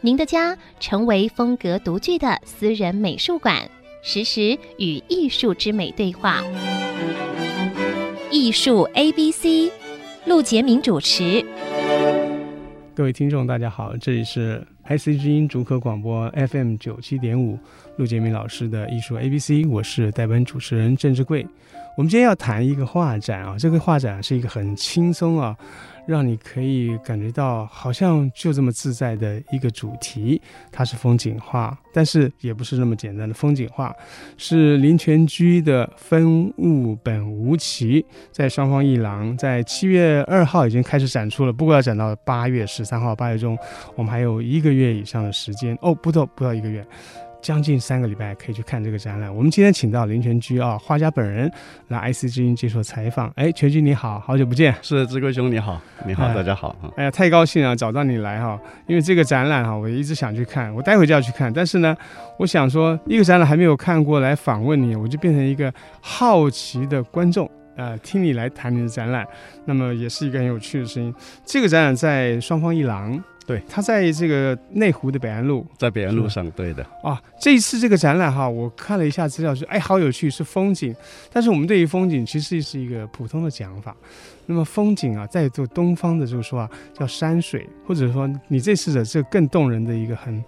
您的家成为风格独具的私人美术馆，实时与艺术之美对话。艺术 A B C，陆杰明主持。各位听众，大家好，这里是 IC 之音竹科广播 FM 九七点五，陆杰明老师的艺术 A B C，我是代班主持人郑志贵。我们今天要谈一个画展啊，这个画展是一个很轻松啊。让你可以感觉到好像就这么自在的一个主题，它是风景画，但是也不是那么简单的风景画，是林泉居的风物本无奇，在双方一廊，在七月二号已经开始展出了，不过要展到八月十三号，八月中，我们还有一个月以上的时间哦，不到不到一个月。将近三个礼拜可以去看这个展览。我们今天请到林泉居啊，画家本人来 IC 之音接受采访。哎，泉居你好，好久不见。是志贵兄你好，你好，哎、大家好。哎呀，太高兴了，找到你来哈，因为这个展览哈，我一直想去看，我待会就要去看。但是呢，我想说，一个展览还没有看过来访问你，我就变成一个好奇的观众，呃，听你来谈你的展览，那么也是一个很有趣的声音。这个展览在双方一廊。对，他在这个内湖的北安路，在北安路上，对的。啊，这一次这个展览哈，我看了一下资料，说哎，好有趣，是风景。但是我们对于风景其实是一个普通的讲法。那么风景啊，在做东方的这个说啊，叫山水，或者说你这次的这更动人的一个很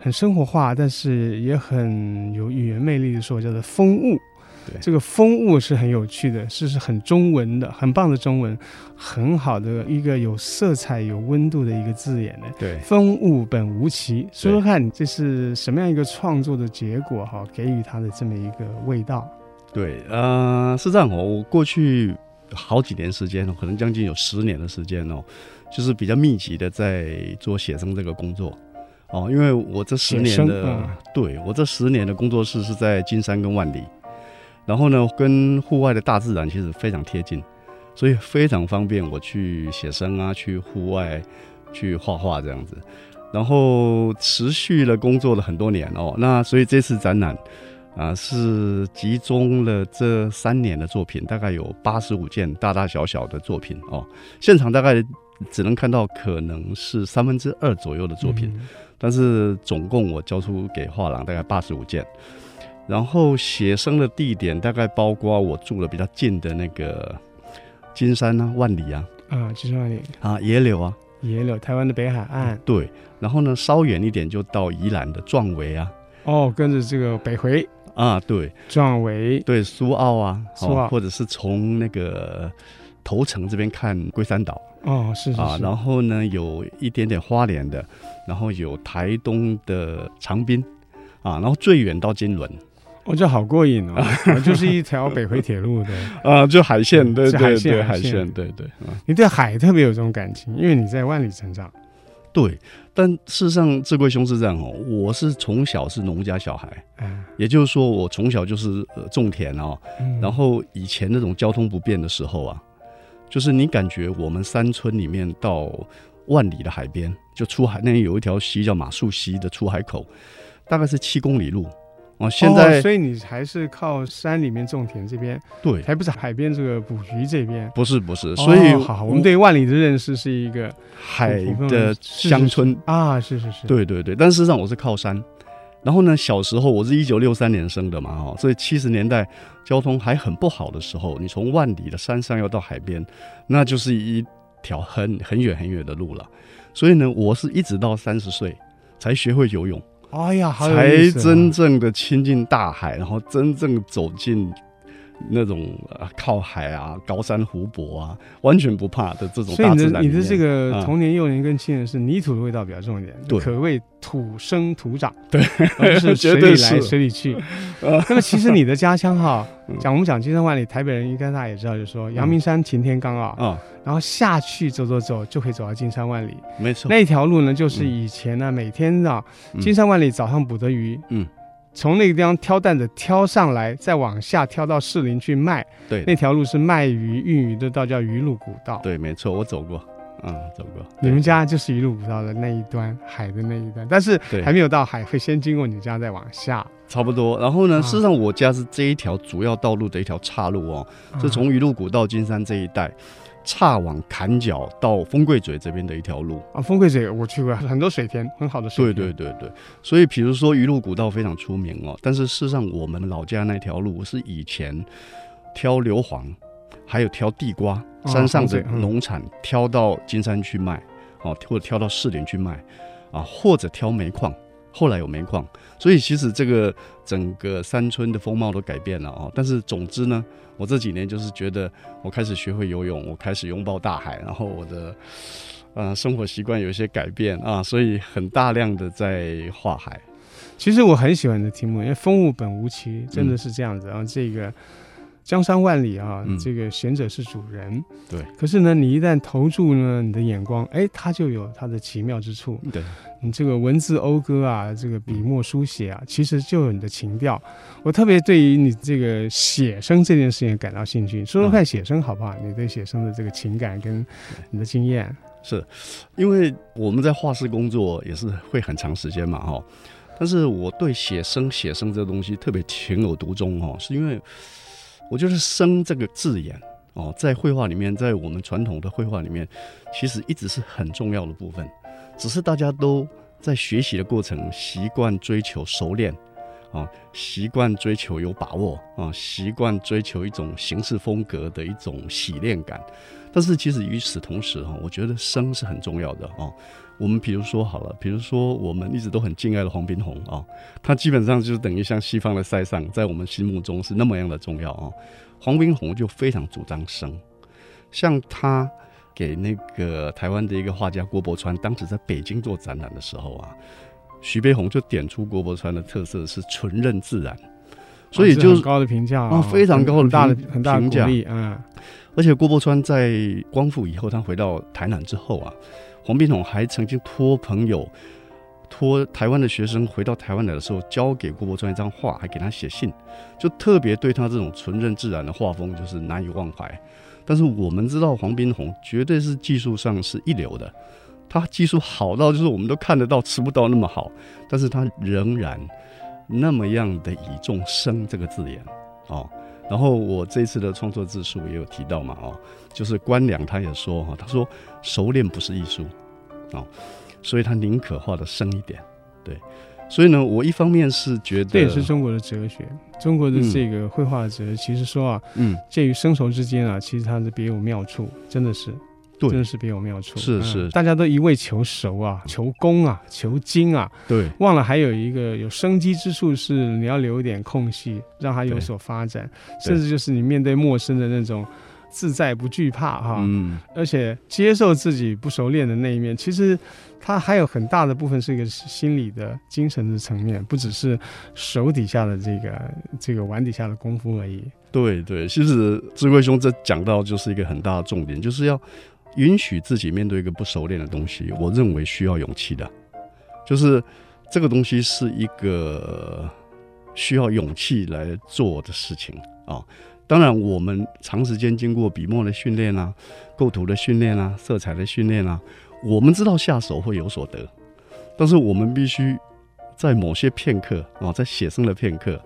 很生活化，但是也很有语言魅力的说，叫做风物。对，这个风物是很有趣的，是是很中文的，很棒的中文，很好的一个有色彩、有温度的一个字眼呢。对，风物本无奇，说说看，这是什么样一个创作的结果哈？给予它的这么一个味道。对，呃，是这样哦。我过去好几年时间哦，可能将近有十年的时间哦，就是比较密集的在做写生这个工作哦。因为我这十年的，嗯、对我这十年的工作室是在金山跟万里。然后呢，跟户外的大自然其实非常贴近，所以非常方便我去写生啊，去户外去画画这样子。然后持续了工作了很多年哦，那所以这次展览啊是集中了这三年的作品，大概有八十五件大大小小的作品哦。现场大概只能看到可能是三分之二左右的作品，嗯、但是总共我交出给画廊大概八十五件。然后写生的地点大概包括我住的比较近的那个金山啊、万里啊，啊，金山万里啊，野柳啊，野柳，台湾的北海岸。对，然后呢，稍远一点就到宜兰的壮围啊。哦，跟着这个北回啊，对，壮围，对，苏澳啊，苏澳，或者是从那个头城这边看龟山岛。哦，是是是。啊，然后呢，有一点点花莲的，然后有台东的长滨，啊，然后最远到金仑。我觉得好过瘾哦，就是一条北回铁路的 啊，就海线，对对对，海线，对对。你对海特别有这种感情，因为你在万里成长。对，但事实上，志贵兄是这样哦，我是从小是农家小孩，嗯，也就是说，我从小就是种田哦，然后以前那种交通不便的时候啊，就是你感觉我们山村里面到万里的海边，就出海那里有一条溪叫马术溪的出海口，大概是七公里路。哦，现在、哦、所以你还是靠山里面种田这边，对，还不是海边这个捕鱼这边，不是不是，所以、哦、好，我们对万里的认识是一个海的乡村啊，是是是，对对对，但事实上我是靠山，然后呢，小时候我是一九六三年生的嘛，哈，所以七十年代交通还很不好的时候，你从万里的山上要到海边，那就是一条很很远很远的路了，所以呢，我是一直到三十岁才学会游泳。哎呀，才真正的亲近大海，然后真正走进那种靠海啊、高山湖泊啊，完全不怕的这种所以你的大自然里面。你的这个童啊年、幼年跟青年是泥土的味道比较重一点，对可谓土生土长，对，是水 绝对里来是。水里去。那么其实你的家乡哈，嗯。讲我们讲金山万里，台北人应该大家也知道，就是说阳明山擎天岗啊，啊，然后下去走走走就可以走到金山万里。没错，那一条路呢，就是以前呢每天啊嗯。金山万里早上捕的鱼，嗯，从那个地方挑担子挑上来，再往下挑到士林去卖。对那条路是卖鱼运鱼的道，叫鱼路古道。对，没错，我走过，嗯，走过。你们家就是鱼路古道的那一端，海的那一端，但是还没有到海，会先经过你家，再往下。差不多。然后呢，啊事实上我家是这一条主要道路的一条岔路哦，是从鱼路古道金山这一带。岔往坎角到丰贵嘴这边的一条路，啊，丰贵嘴我去过，很多水田，很好的水田。对对对对，所以比如说鱼路古道非常出名哦，但是事实上我们老家那条路是以前挑硫磺，还有挑地瓜，哦山上的嗯。农产挑到金山去卖，哦，或者挑到士林去卖，啊，或者挑煤矿，后来有煤矿，所以其实这个整个山村的风貌都改变了哦。但是总之呢。我这几年就是觉得，我开始学会游泳，我开始拥抱大海，然后我的呃生活习惯有一些改变啊，所以很大量的在画海。其实我很喜欢的题目，因为风物本无奇，真的是这样子。然后、这个江山万里啊，嗯、这个贤者是主人。对。可是呢，你一旦投注呢，你的眼光，哎，它就有它的奇妙之处。对。你这个文字讴歌啊，这个笔墨书写啊，其实就有你的情调。我特别对于你这个写生这件事情感到兴趣，说说看写生好不好？你对写生的这个情感跟你的经验。是，因为我们在画室工作也是会很长时间嘛，哈。但是我对写生写生这个东西特别情有独钟哦，是因为我就是“生”这个字眼哦，在绘画里面，在我们传统的绘画里面，其实一直是很重要的部分。只是大家都在学习的过程，习惯追求熟练，啊，习惯追求有把握，啊，习惯追求一种形式风格的一种洗练感。但是其实与此同时，哈，我觉得生是很重要的哦。我们比如说好了，比如说我们一直都很敬爱的黄宾虹啊，他基本上就是等于像西方的塞尚，在我们心目中是那么样的重要啊。黄宾虹就非常主张生，像他。给那个台湾的一个画家郭伯川，当时在北京做展览的时候啊，徐悲鸿就点出郭伯川的特色是纯任自然，所以就是高的评价啊，非常高的大的很大的鼓励，嗯。而且郭伯川在光复以后，他回到台南之后啊，黄宾虹还曾经托朋友，托台湾的学生回到台湾来的时候，交给郭伯川一张画，还给他写信，就特别对他这种纯任自然的画风就是难以忘怀。但是我们知道黄宾虹绝对是技术上是一流的，他技术好到就是我们都看得到吃不到那么好，但是他仍然那么样的以重生这个字眼哦。然后我这次的创作自述也有提到嘛哦，就是官良他也说哈，他说熟练不是艺术哦，所以他宁可画的生一点，对。所以呢，我一方面是觉得这也是中国的哲学，中国的这个绘画的哲学，其实说啊，嗯，介于生熟之间啊，其实它是别有妙处，真的是，对，真的是别有妙处。是是、嗯，大家都一味求熟啊，求功啊，求精啊，对，忘了还有一个有生机之处，是你要留一点空隙，让它有所发展，甚至就是你面对陌生的那种自在不惧怕哈，嗯，而且接受自己不熟练的那一面，其实。它还有很大的部分是一个心理的、精神的层面，不只是手底下的这个这个碗底下的功夫而已。对对，其实智慧兄这讲到就是一个很大的重点，就是要允许自己面对一个不熟练的东西。我认为需要勇气的，就是这个东西是一个需要勇气来做的事情啊。当然，我们长时间经过笔墨的训练啊、构图的训练啊、色彩的训练啊。我们知道下手会有所得，但是我们必须在某些片刻啊，在写生的片刻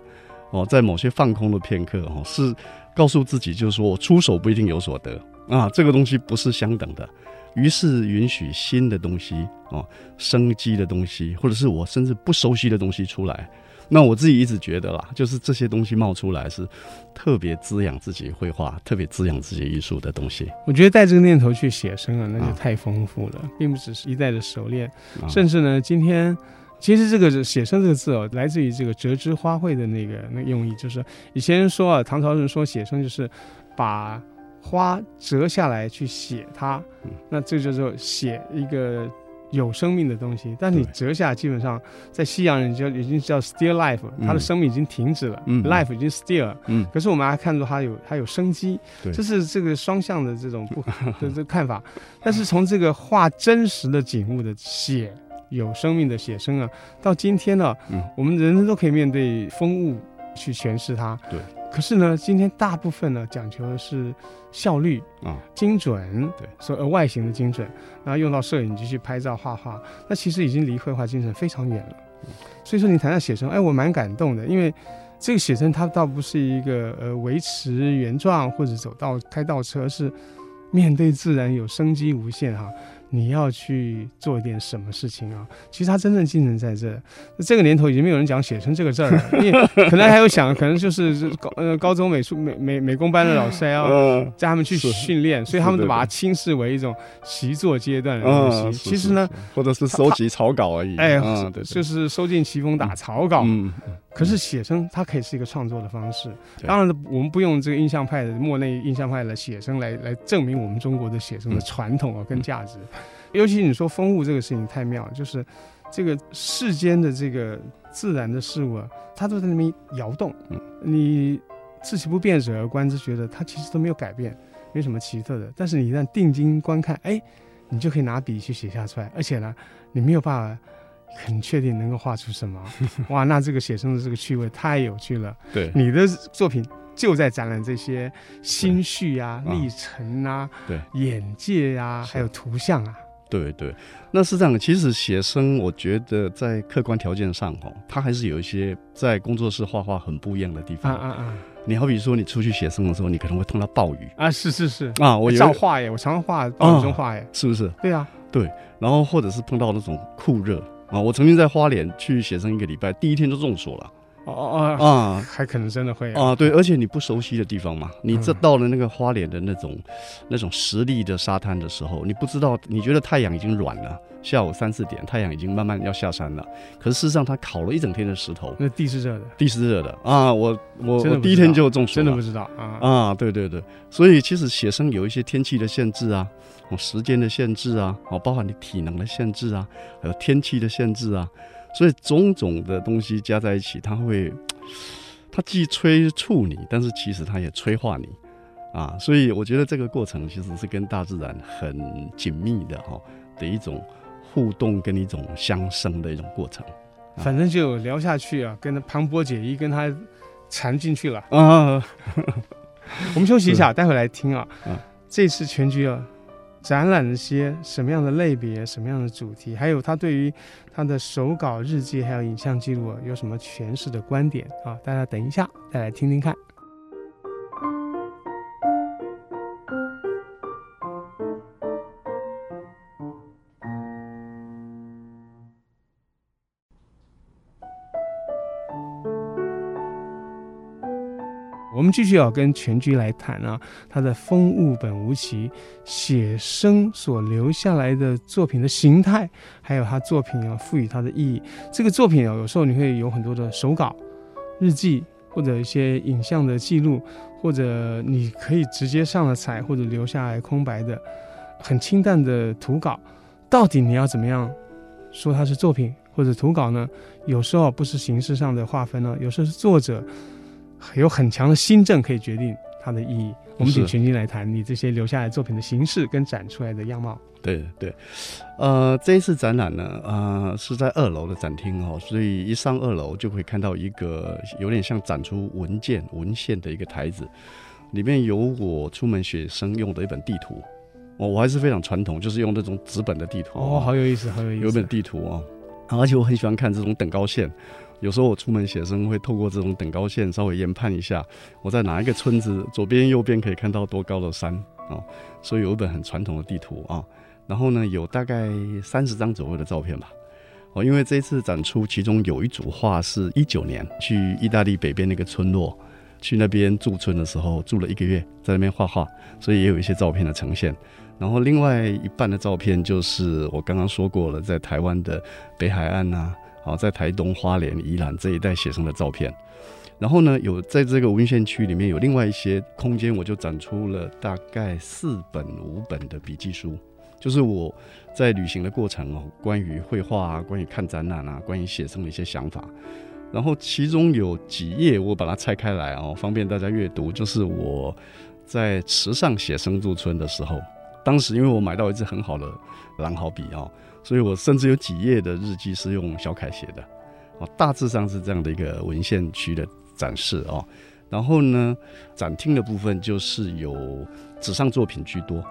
哦，在某些放空的片刻哦，是告诉自己，就是说我出手不一定有所得啊，这个东西不是相等的。于是允许新的东西哦，生机的东西，或者是我甚至不熟悉的东西出来。那我自己一直觉得啦，就是这些东西冒出来是特别滋养自己绘画、特别滋养自己艺术的东西。我觉得带这个念头去写生啊，那就太丰富了，啊、并不只是一代的熟练，啊、甚至呢，今天其实这个“写生”这个字哦，来自于这个折枝花卉的那个那个用意，就是以前人说啊，唐朝人说写生就是把花折下来去写它，嗯、那这就是写一个。有生命的东西，但是你折下，基本上在西洋人就已经叫 still life，它的生命已经停止了，嗯，life 已经 still，嗯，可是我们还看出它有它有生机，对，这是这个双向的这种不的 这个看法。但是从这个画真实的景物的写有生命的写生啊，到今天呢，嗯，我们人人都可以面对风物去诠释它，对。可是呢，今天大部分呢讲求的是效率啊、精准，对，所以外形的精准，然后用到摄影机去拍照画画，那其实已经离绘画精神非常远了。所以说，你谈到写生，哎，我蛮感动的，因为这个写生它倒不是一个呃维持原状或者走道开倒车，是面对自然有生机无限哈。你要去做一点什么事情啊？其实他真正精神在这。这个年头已经没有人讲写生这个字儿了，可能还有想，可能就是高呃高中美术美美美工班的老师还要叫他们去训练，所以他们都把它轻视为一种习作阶段的东西。其实呢，或者是收集草稿而已。哎，就是收进奇峰打草稿。嗯。可是写生它可以是一个创作的方式。当然，我们不用这个印象派的莫内印象派的写生来来证明我们中国的写生的传统啊跟价值。尤其你说风物这个事情太妙了，就是这个世间的这个自然的事物啊，它都在那边摇动。嗯，你自其不变者而观之，觉得它其实都没有改变，没什么奇特的。但是你一旦定睛观看，哎，你就可以拿笔去写下出来，而且呢，你没有办法。很确定能够画出什么？哇，那这个写生的这个趣味太有趣了。对，你的作品就在展览这些心绪啊、历程啊、对眼界啊，还有图像啊。对对，那是这样的。其实写生，我觉得在客观条件上哦，它还是有一些在工作室画画很不一样的地方。啊啊啊！你好比说，你出去写生的时候，你可能会碰到暴雨啊。是是是啊，我照画耶，我常常画暴雨中画耶，是不是？对啊，对。然后或者是碰到那种酷热。啊，我曾经在花莲去写生一个礼拜，第一天就中暑了。哦哦啊，还可能真的会啊，对，而且你不熟悉的地方嘛，你这到了那个花脸的那种那种实力的沙滩的时候，你不知道，你觉得太阳已经软了，下午三四点，太阳已经慢慢要下山了，可是事实上它烤了一整天的石头，那地是热的，地是热的啊，我我我第一天就中暑了，真的不知道啊。啊，对对对，所以其实写生有一些天气的限制啊。哦，时间的限制啊，哦，包含你体能的限制啊，还有天气的限制啊，所以种种的东西加在一起，它会，它既催促你，但是其实它也催化你，啊，所以我觉得这个过程其实是跟大自然很紧密的哈的一种互动跟一种相生的一种过程。反正就聊下去啊，跟庞博解一跟他缠进去了啊。我们休息一下，待会来听啊。啊，这次全局啊。展览了些什么样的类别，什么样的主题，还有他对于他的手稿、日记还有影像记录有什么诠释的观点啊？大家等一下再来听听看。我们继续要跟全局来谈啊，他的风物本无奇写生所留下来的作品的形态，还有他作品啊赋予他的意义。这个作品啊，有时候你会有很多的手稿、日记，或者一些影像的记录，或者你可以直接上了彩，或者留下来空白的很清淡的图稿。到底你要怎么样说它是作品或者图稿呢？有时候不是形式上的划分呢，有时候是作者。有很强的心证可以决定它的意义。我们请全军来谈你这些留下来作品的形式跟展出来的样貌。对对，呃，这一次展览呢，呃，是在二楼的展厅哦，所以一上二楼就会看到一个有点像展出文件文献的一个台子，里面有我出门写生用的一本地图。哦，我还是非常传统，就是用那种纸本的地图。哦，好有意思，好有意思。有本地图哦，而且我很喜欢看这种等高线。有时候我出门写生会透过这种等高线稍微研判一下，我在哪一个村子左边右边可以看到多高的山啊，所以有一本很传统的地图啊，然后呢有大概三十张左右的照片吧，哦，因为这次展出其中有一组画是一九年去意大利北边那个村落，去那边驻村的时候住了一个月，在那边画画，所以也有一些照片的呈现，然后另外一半的照片就是我刚刚说过了，在台湾的北海岸啊。好，在台东、花莲、宜兰这一带写生的照片。然后呢，有在这个文献区里面有另外一些空间，我就展出了大概四本五本的笔记书，就是我在旅行的过程哦，关于绘画啊，关于看展览啊，关于写生的一些想法。然后其中有几页我把它拆开来哦，方便大家阅读。就是我在池上写生驻村的时候，当时因为我买到一支很好的狼毫笔哦。所以我甚至有几页的日记是用小楷写的，哦，大致上是这样的一个文献区的展示哦。然后呢，展厅的部分就是有纸上作品居多，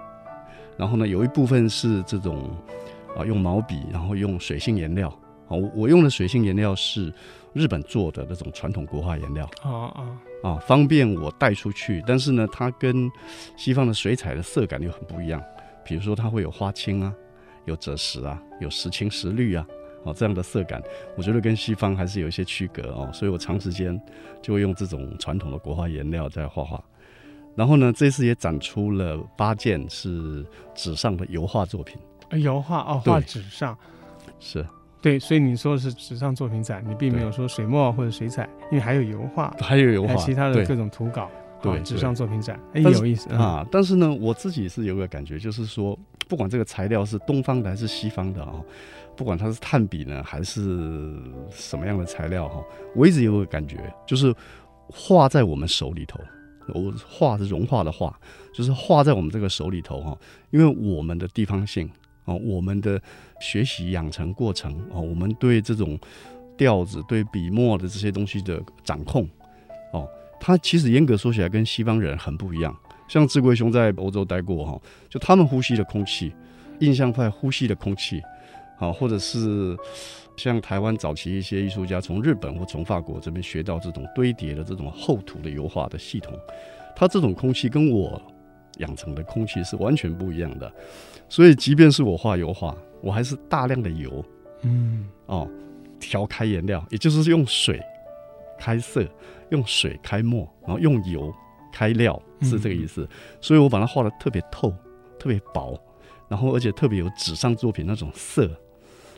然后呢，有一部分是这种啊用毛笔，然后用水性颜料啊，我我用的水性颜料是日本做的那种传统国画颜料啊啊啊，方便我带出去。但是呢，它跟西方的水彩的色感又很不一样，比如说它会有花青啊。有赭石啊，有时青时绿啊，哦，这样的色感，我觉得跟西方还是有一些区隔哦，所以我长时间就会用这种传统的国画颜料在画画。然后呢，这次也展出了八件是纸上的油画作品。油画哦，画纸上是，对，所以你说的是纸上作品展，你并没有说水墨或者水彩，因为还有油画，还有油画，其他的各种图稿。对，纸上作品展，哎，欸、有意思啊。但是呢，我自己是有个感觉，就是说。不管这个材料是东方的还是西方的啊，不管它是炭笔呢还是什么样的材料哈，我一直有个感觉，就是画在我们手里头，我画是融化的画，就是画在我们这个手里头哈，因为我们的地方性啊，我们的学习养成过程啊，我们对这种调子、对笔墨的这些东西的掌控哦，它其实严格说起来跟西方人很不一样。像志贵兄在欧洲待过哈，就他们呼吸的空气，印象派呼吸的空气，啊，或者是像台湾早期一些艺术家从日本或从法国这边学到这种堆叠的这种厚涂的油画的系统，他这种空气跟我养成的空气是完全不一样的，所以即便是我画油画，我还是大量的油，嗯，哦，调开颜料，也就是用水开色，用水开墨，然后用油。开料是这个意思，嗯、所以我把它画得特别透，特别薄，然后而且特别有纸上作品那种色，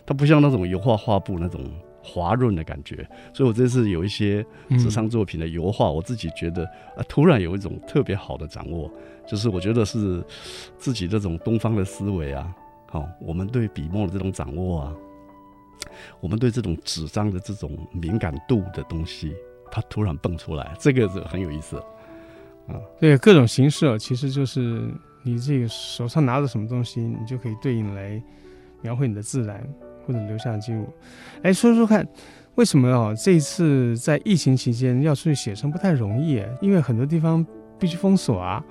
它不像那种油画画布那种滑润的感觉。所以我这次有一些纸上作品的油画，我自己觉得啊，突然有一种特别好的掌握，就是我觉得是自己这种东方的思维啊，好，我们对笔墨的这种掌握啊，我们对这种纸张的这种敏感度的东西，它突然蹦出来，这个是很有意思。啊，对，各种形式，其实就是你这个手上拿着什么东西，你就可以对应来描绘你的自然或者留下记录。哎，说说看，为什么哦？这一次在疫情期间要出去写生不太容易，因为很多地方必须封锁啊。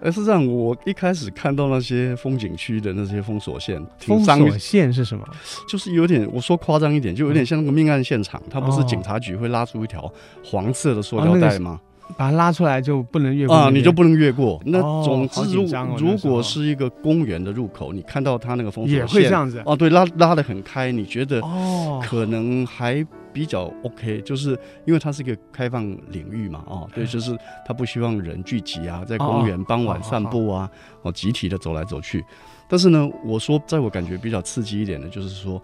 而，是这样，我一开始看到那些风景区的那些封锁线，封锁线是什么？就是有点，我说夸张一点，就有点像那个命案现场，它不是警察局会拉出一条黄色的塑料袋吗？把它拉出来就不能越过啊，你就不能越过。那总之，如如果是一个公园的入口，你看到它那个封锁线也会这样子。哦，对，拉拉的很开，你觉得哦，可能还比较 OK，就是因为它是一个开放领域嘛，哦，对，就是他不希望人聚集啊，在公园傍晚散步啊，哦，集体的走来走去。但是呢，我说在我感觉比较刺激一点的，就是说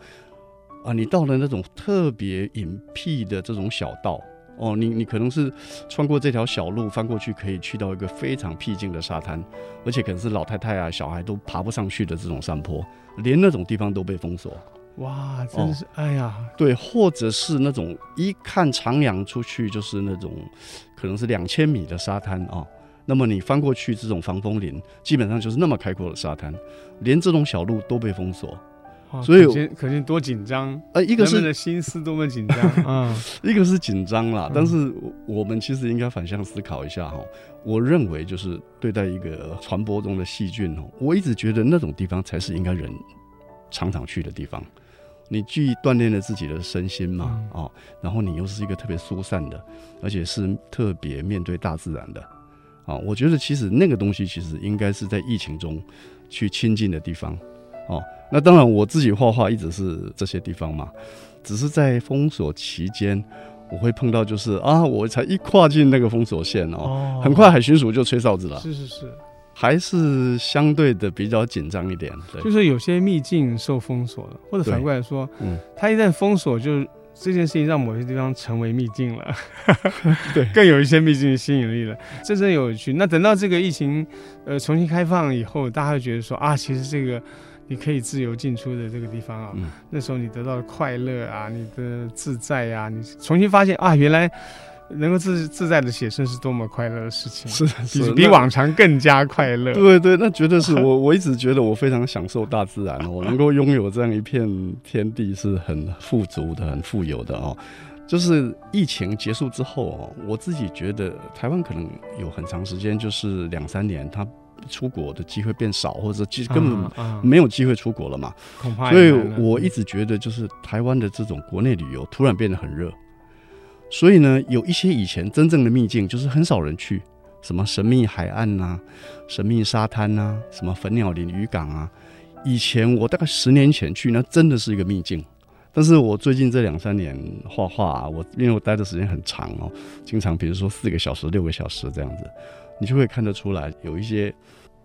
啊，你到了那种特别隐僻的这种小道。哦，你你可能是穿过这条小路翻过去，可以去到一个非常僻静的沙滩，而且可能是老太太啊、小孩都爬不上去的这种山坡，连那种地方都被封锁。哇，真是，哦、哎呀，对，或者是那种一看徜徉出去就是那种可能是两千米的沙滩啊，哦，那么你翻过去这种防风林，基本上就是那么开阔的沙滩，连这种小路都被封锁。所以可见，可见多紧张。呃，一个是的心思多么紧张，嗯，一个是紧张啦。但是我们其实应该反向思考一下哈。我认为就是对待一个传播中的细菌哦，我一直觉得那种地方才是应该人常常去的地方。你既锻炼了自己的身心嘛，哦，然后你又是一个特别疏散的，而且是特别面对大自然的，啊，我觉得其实那个东西其实应该是在疫情中去亲近的地方。哦，那当然，我自己画画一直是这些地方嘛，只是在封锁期间，我会碰到就是啊，我才一跨进那个封锁线哦，哦。很快海巡署就吹哨子了，是是是，还是相对的比较紧张一点，对，就是有些秘境受封锁了，或者反过来说，嗯，它一旦封锁就这件事情让某些地方成为秘境了，对，更有一些秘境的吸引力了，真正有趣。那等到这个疫情呃重新开放以后，大家会觉得说啊，其实这个你可以自由进出的这个地方啊，嗯、那时候你得到的快乐啊，你的自在啊，你重新发现啊，原来。能够自自在的写生是多么快乐的事情，是是比比往常更加快乐。对对，那绝对是我我一直觉得我非常享受大自然，我能够拥有这样一片天地是很富足的、很富有的哦。就是疫情结束之后哦，我自己觉得台湾可能有很长时间就是两三年，它出国的机会变少，或者其实根本没有机会出国了嘛。恐怕。所以我一直觉得，就是台湾的这种国内旅游突然变得很热。所以呢，有一些以前真正的秘境，就是很少人去，什么神秘海岸呐、神秘沙滩呐、什么粉鸟林渔港啊。以前我大概十年前去，那真的是一个秘境。但是我最近这两三年画画啊，我因为我待的时间很长哦，经常比如说四个小时、六个小时这样子，你就会看得出来，有一些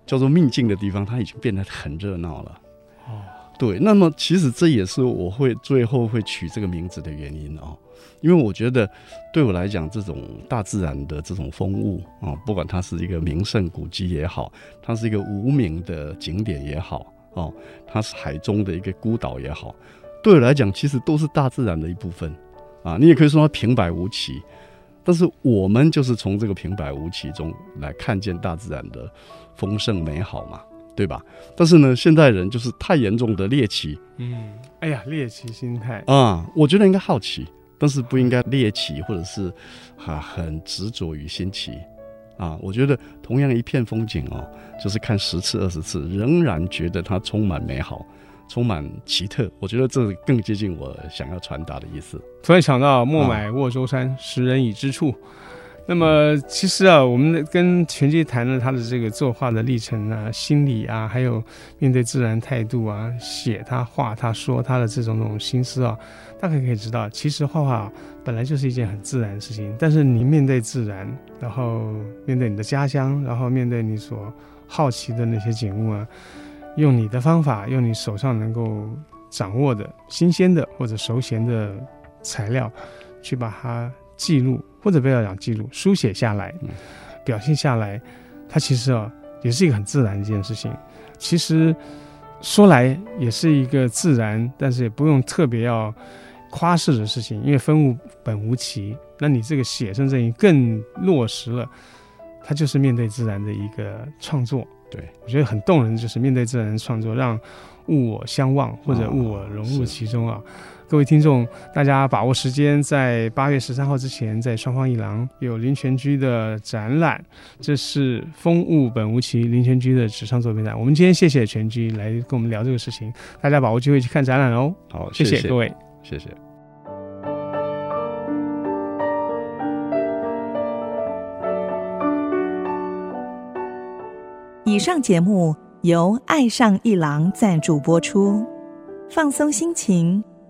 叫做秘境的地方，它已经变得很热闹了。哦，对，那么其实这也是我会最后会取这个名字的原因哦。因为我觉得，对我来讲，这种大自然的这种风物啊，不管它是一个名胜古迹也好，它是一个无名的景点也好，哦，它是海中的一个孤岛也好，对我来讲，其实都是大自然的一部分啊。你也可以说它平白无奇，但是我们就是从这个平白无奇中来看见大自然的丰盛美好嘛，对吧？但是呢，现代人就是太严重的猎奇，嗯，哎呀，猎奇心态啊，我觉得应该好奇。但是不应该猎奇，或者是啊很执着于新奇啊！我觉得同样一片风景哦，就是看十次二十次，仍然觉得它充满美好，充满奇特。我觉得这更接近我想要传达的意思。突然想到“莫买沃州山，识人已知处”。那么其实啊，我们跟全基谈了他的这个作画的历程啊、心理啊，还有面对自然态度啊，写他、画他、说他的这种那种心思啊。大概可以知道，其实画画本来就是一件很自然的事情。但是你面对自然，然后面对你的家乡，然后面对你所好奇的那些景物啊，用你的方法，用你手上能够掌握的新鲜的或者熟悉的材料，去把它记录，或者不要讲记录，书写下来，表现下来，它其实啊也是一个很自然的一件事情。其实说来也是一个自然，但是也不用特别要。夸饰的事情，因为分物本无奇，那你这个写生这一更落实了，它就是面对自然的一个创作。对，我觉得很动人，就是面对自然的创作，让物我相忘或者物我融入其中啊。哦、各位听众，大家把握时间，在八月十三号之前，在双方一廊有林泉居的展览，这是风物本无奇林泉居的纸上作品展。我们今天谢谢泉居来跟我们聊这个事情，大家把握机会去看展览哦。好，谢谢，谢谢各位。谢谢。以上节目由爱上一郎赞助播出，放松心情，